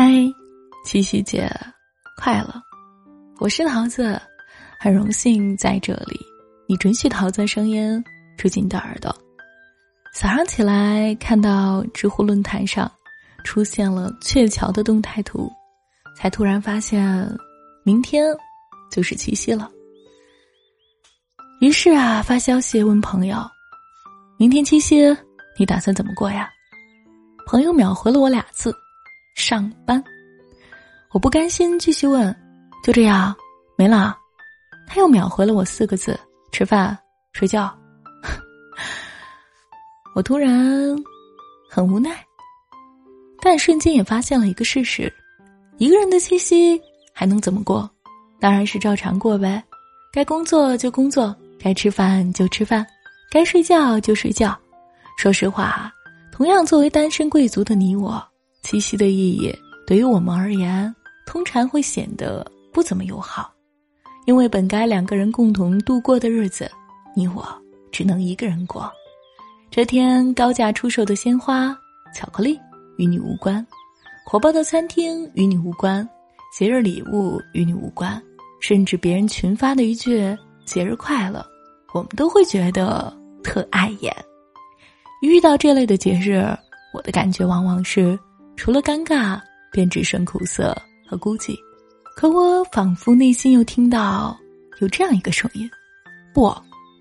嗨，七夕节快乐！我是桃子，很荣幸在这里，你准许桃子声音住进你的耳朵。早上起来看到知乎论坛上出现了鹊桥的动态图，才突然发现明天就是七夕了。于是啊，发消息问朋友：“明天七夕你打算怎么过呀？”朋友秒回了我俩字。上班，我不甘心，继续问，就这样没了。他又秒回了我四个字：吃饭睡觉。我突然很无奈，但瞬间也发现了一个事实：一个人的七夕还能怎么过？当然是照常过呗。该工作就工作，该吃饭就吃饭，该睡觉就睡觉。说实话，同样作为单身贵族的你我。七夕的意义对于我们而言，通常会显得不怎么友好，因为本该两个人共同度过的日子，你我只能一个人过。这天高价出售的鲜花、巧克力与你无关，火爆的餐厅与你无关，节日礼物与你无关，甚至别人群发的一句“节日快乐”，我们都会觉得特碍眼。遇到这类的节日，我的感觉往往是。除了尴尬，便只剩苦涩和孤寂。可我仿佛内心又听到有这样一个声音：不，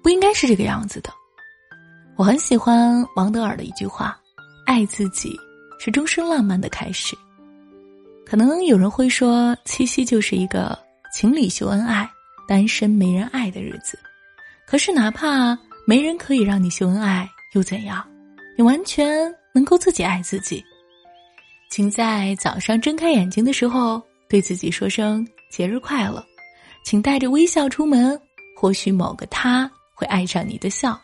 不应该是这个样子的。我很喜欢王德尔的一句话：“爱自己是终生浪漫的开始。”可能有人会说，七夕就是一个情侣秀恩爱、单身没人爱的日子。可是，哪怕没人可以让你秀恩爱，又怎样？你完全能够自己爱自己。请在早上睁开眼睛的时候，对自己说声节日快乐。请带着微笑出门，或许某个他会爱上你的笑。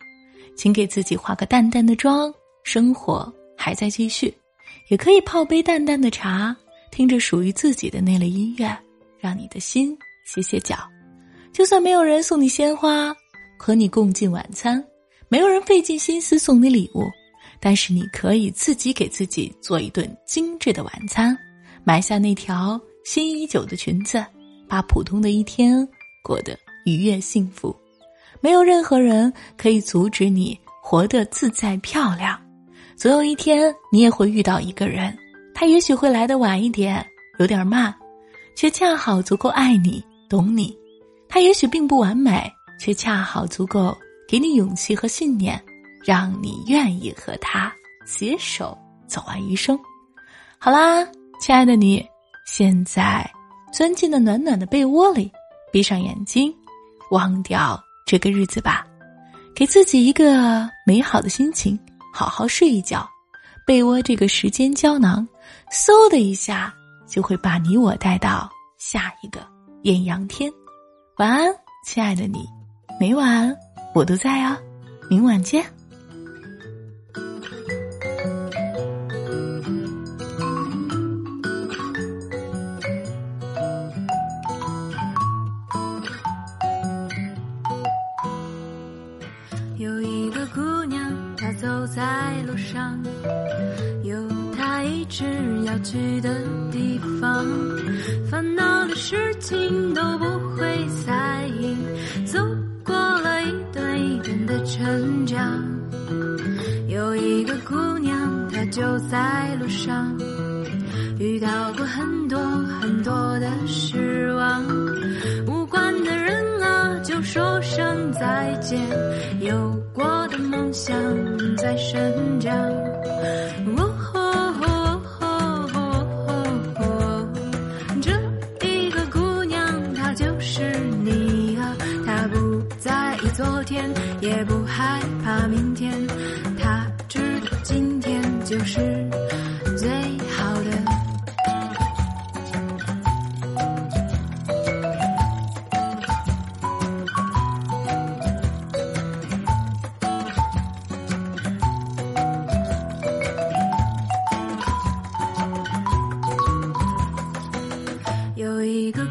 请给自己化个淡淡的妆，生活还在继续。也可以泡杯淡淡的茶，听着属于自己的那类音乐，让你的心歇歇脚。就算没有人送你鲜花，和你共进晚餐，没有人费尽心思送你礼物。但是你可以自己给自己做一顿精致的晚餐，买下那条心仪已久的裙子，把普通的一天过得愉悦幸福。没有任何人可以阻止你活得自在漂亮。总有一天，你也会遇到一个人，他也许会来的晚一点，有点慢，却恰好足够爱你、懂你。他也许并不完美，却恰好足够给你勇气和信念。让你愿意和他携手走完余生。好啦，亲爱的你，现在钻进了暖暖的被窝里，闭上眼睛，忘掉这个日子吧，给自己一个美好的心情，好好睡一觉。被窝这个时间胶囊，嗖的一下就会把你我带到下一个艳阳天。晚安，亲爱的你，每晚我都在啊，明晚见。在路上，有他一直要去的地方，烦恼的事情都不会在意，走过了一段一段的成长。有一个姑娘，她就在路上，遇到过很多很多的失望，无关的人啊，就说声再见。有过的梦想。在生长，哦这一个姑娘，她就是你啊！她不在意昨天，也不害怕明天，她知道今天就是。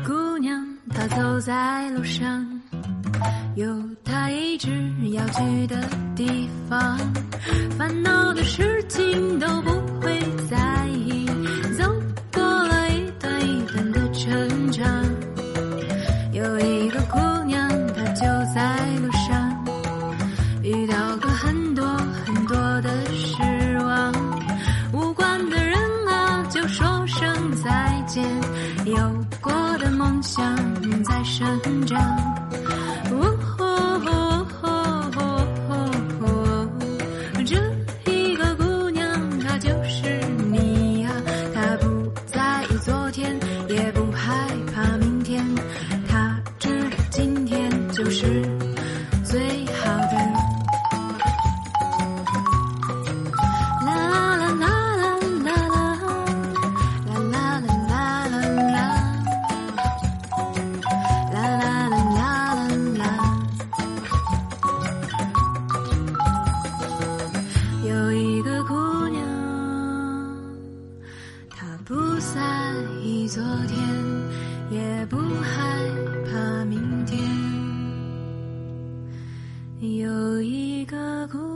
姑娘，她走在路上，有她一直要去的地方，烦恼的事情都不会在意。就是最好的。啦啦啦啦啦啦啦啦啦啦啦啦啦啦啦啦啦有一个姑娘她不在意昨天也不害怕明天。 하고